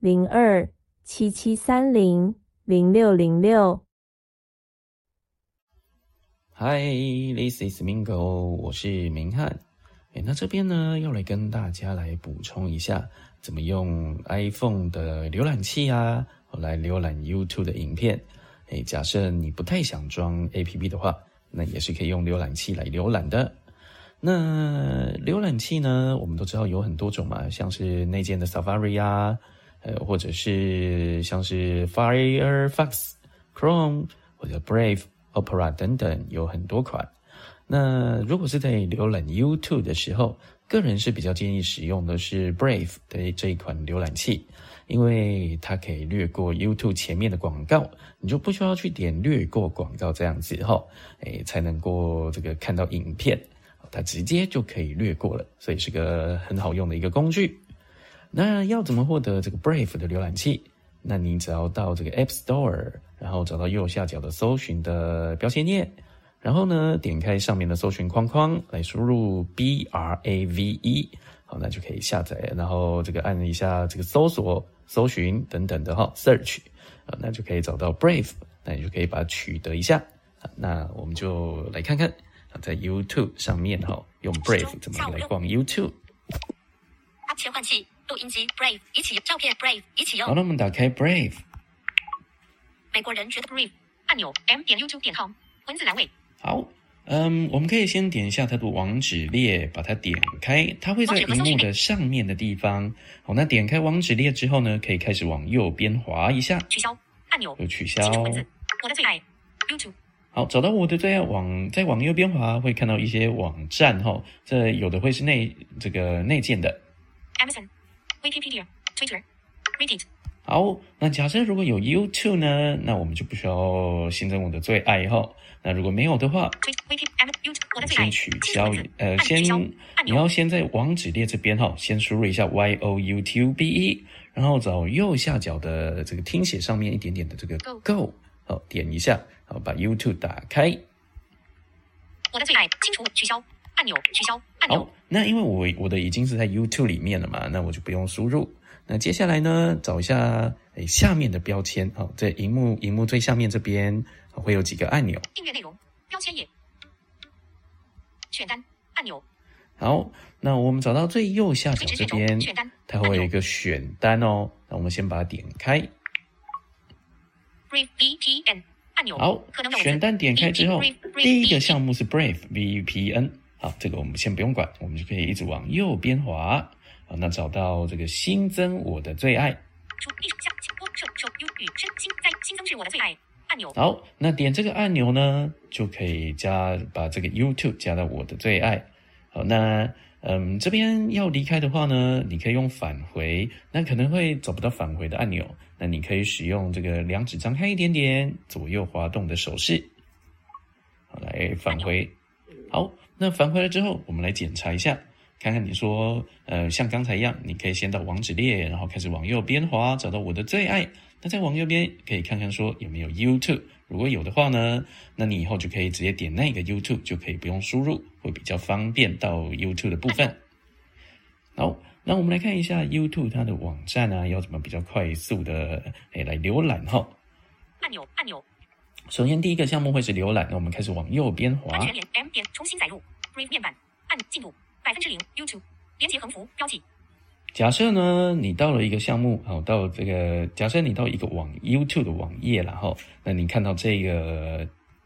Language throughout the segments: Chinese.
零二七七三零零六零六。Hi，this is Mingo，我是明翰。哎，那这边呢，要来跟大家来补充一下，怎么用 iPhone 的浏览器啊，来浏览 YouTube 的影片。哎，假设你不太想装 APP 的话，那也是可以用浏览器来浏览的。那浏览器呢，我们都知道有很多种嘛，像是内建的 Safari 啊。呃，或者是像是 Firefox、Chrome 或者 Brave、Opera 等等，有很多款。那如果是在浏览 YouTube 的时候，个人是比较建议使用的是 Brave 的这一款浏览器，因为它可以略过 YouTube 前面的广告，你就不需要去点略过广告这样子哈，哎，才能够这个看到影片，它直接就可以略过了，所以是个很好用的一个工具。那要怎么获得这个 Brave 的浏览器？那你只要到这个 App Store，然后找到右下角的搜寻的标签页，然后呢，点开上面的搜寻框框，来输入 B R A V E，好，那就可以下载，然后这个按一下这个搜索、搜寻等等的哈，Search，啊，那就可以找到 Brave，那你就可以把它取得一下。那我们就来看看啊，在 YouTube 上面哈，用 Brave 怎么来逛 YouTube。切换器。录音机 Brave 一起照片 Brave 一起用。好，那我们打开 Brave。美国人觉得 Brave 按钮 m 点 youtube 点 com 文字栏位。好，嗯，我们可以先点一下它的网址列，把它点开，它会在屏幕的上面的地方。好，那点开网址列之后呢，可以开始往右边滑一下。取消按钮。有取消。我的最爱 YouTube。好，找到我的最爱往再往右边滑，会看到一些网站哈，这有的会是内这个内建的。Amazon。Wikipedia、Twitter、Reddit。好，那假设如果有 YouTube 呢，那我们就不需要新增我的最爱哈。那如果没有的话，先取消，呃，先你要先在网址列这边哈，先输入一下 Y O U T U B E，然后找右下角的这个听写上面一点点的这个 Go，好，点一下，好，把 YouTube 打开。我的最爱，清除，取消。按钮取消按钮。好，那因为我我的已经是在 YouTube 里面了嘛，那我就不用输入。那接下来呢，找一下诶下面的标签，哦，在荧幕荧幕最下面这边会有几个按钮。订阅内容标签页选单按钮。好，那我们找到最右下角这边，它会有一个选单哦。那我们先把它点开。Brave VPN 按钮。好，选单点开之后，第一个项目是 Brave VPN。好，这个我们先不用管，我们就可以一直往右边滑。好，那找到这个新增我的最爱。新增至我的最爱按钮。好，那点这个按钮呢，就可以加把这个 YouTube 加到我的最爱。好，那嗯，这边要离开的话呢，你可以用返回，那可能会找不到返回的按钮，那你可以使用这个两指张开一点点，左右滑动的手势，好来返回。好。那返回来之后，我们来检查一下，看看你说，呃，像刚才一样，你可以先到网址列，然后开始往右边滑，找到我的最爱。那再往右边可以看看说有没有 YouTube，如果有的话呢，那你以后就可以直接点那个 YouTube，就可以不用输入，会比较方便到 YouTube 的部分。好，那我们来看一下 YouTube 它的网站啊，要怎么比较快速的诶来浏览哈。按钮，按钮。首先，第一个项目会是浏览，那我们开始往右边滑。安全连 M 点重新载入 Brave 面板，按进度百分之零 YouTube 连接横幅标记。假设呢，你到了一个项目，好，到这个假设你到一个网 YouTube 的网页然后那你看到这个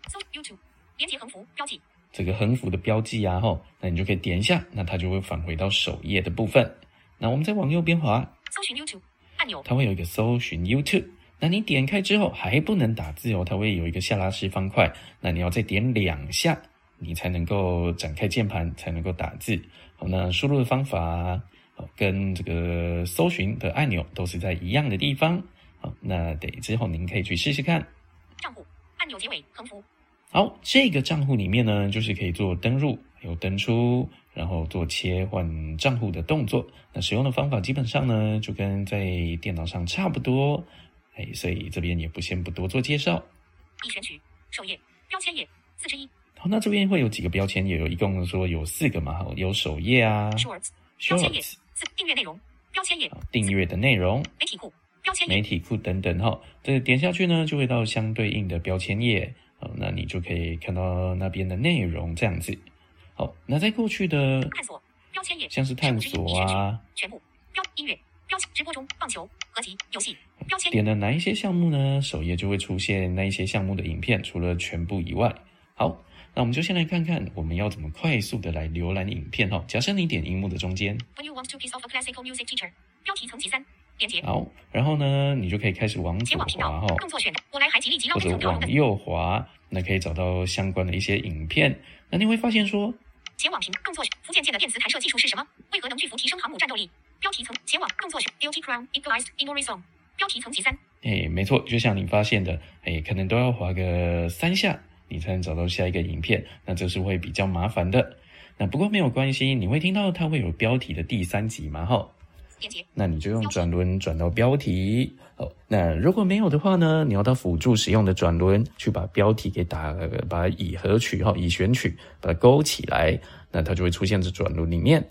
搜 YouTube 连接横幅标记，这个横幅的标记啊，吼，那你就可以点一下，那它就会返回到首页的部分。那我们再往右边滑，搜寻 YouTube 按钮，它会有一个搜寻 YouTube。那你点开之后还不能打字哦，它会有一个下拉式方块，那你要再点两下，你才能够展开键盘，才能够打字。好，那输入的方法，好，跟这个搜寻的按钮都是在一样的地方。好，那得之后您可以去试试看。账户按钮结尾横幅。好，这个账户里面呢，就是可以做登入、有登出，然后做切换账户的动作。那使用的方法基本上呢，就跟在电脑上差不多。哎，所以这边也不先不多做介绍。已选取首页标签页四之一好，那这边会有几个标签，页有一共说有四个嘛，好，有首页啊 Shorts 标签页四订阅内容标签页订阅的内容、媒体库标签页媒体库等等哈。这点下去呢，就会到相对应的标签页。好，那你就可以看到那边的内容这样子。好，那在过去的探索标签页像是探索啊，全部标音乐标直播中棒球合集游戏标签点了哪一些项目呢？首页就会出现那一些项目的影片，除了全部以外。好，那我们就先来看看我们要怎么快速的来浏览影片哈。假设你点荧幕的中间，When you want to piece of a classical music teacher 标题层级三连接好，然后呢，你就可以开始往左前滑哈，道动作选我来海吉利及捞或者往右滑，那可以找到相关的一些影片。那你会发现说，前往屏动作选福建舰的电磁弹射技术是什么？为何能巨幅提升航母战斗力？标题层前往动作选 Guilty Crown Equalized in Horizon 标题层级三哎，没错，就像你发现的，哎，可能都要滑个三下，你才能找到下一个影片，那这是会比较麻烦的。那不过没有关系，你会听到它会有标题的第三集嘛？哈，那你就用转轮转到标题。哦，那如果没有的话呢，你要到辅助使用的转轮去把标题给打，把已合取哈，已选取把它勾起来，那它就会出现在转轮里面。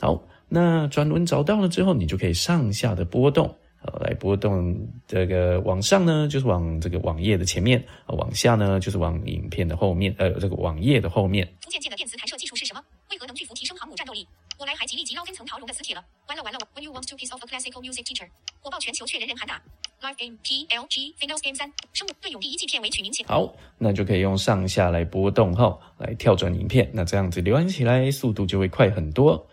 好，那转轮找到了之后，你就可以上下的波动。呃，来波动这个往上呢，就是往这个网页的前面；呃往下呢，就是往影片的后面，呃，这个网页的后面。福建舰的电磁弹射技术是什么？为何能巨幅提升航母战斗力？我来海吉利及捞根层桃蓉的磁铁了，完了完了！When you want to piece of a classical music teacher，火爆全球却人人喊打。Live game PLG Finals Game 三，生物对勇第一季片尾曲名前好，那就可以用上下来波动哈，来跳转影片。那这样子浏览起来速度就会快很多。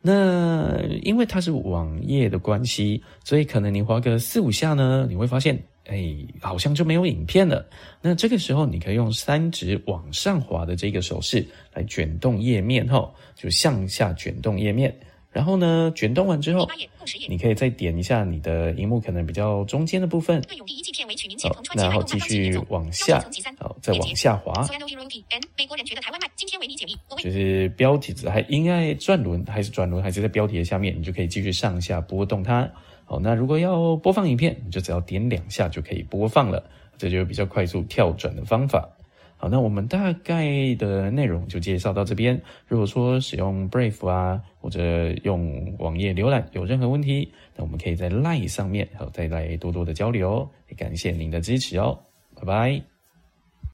那因为它是网页的关系，所以可能你滑个四五下呢，你会发现，哎，好像就没有影片了。那这个时候，你可以用三指往上滑的这个手势来卷动页面吼，就向下卷动页面。然后呢，卷动完之后你可以再点一下你的荧幕可能比较中间的部分，好然后继续往下好，再往下滑。就是标题只还应该转轮还是转轮还是在标题的下面，你就可以继续上下波动它。好，那如果要播放影片，你就只要点两下就可以播放了，这就是比较快速跳转的方法。好，那我们大概的内容就介绍到这边。如果说使用 Brave 啊，或者用网页浏览有任何问题，那我们可以在 Line 上面好再来多多的交流。也感谢您的支持哦，拜拜。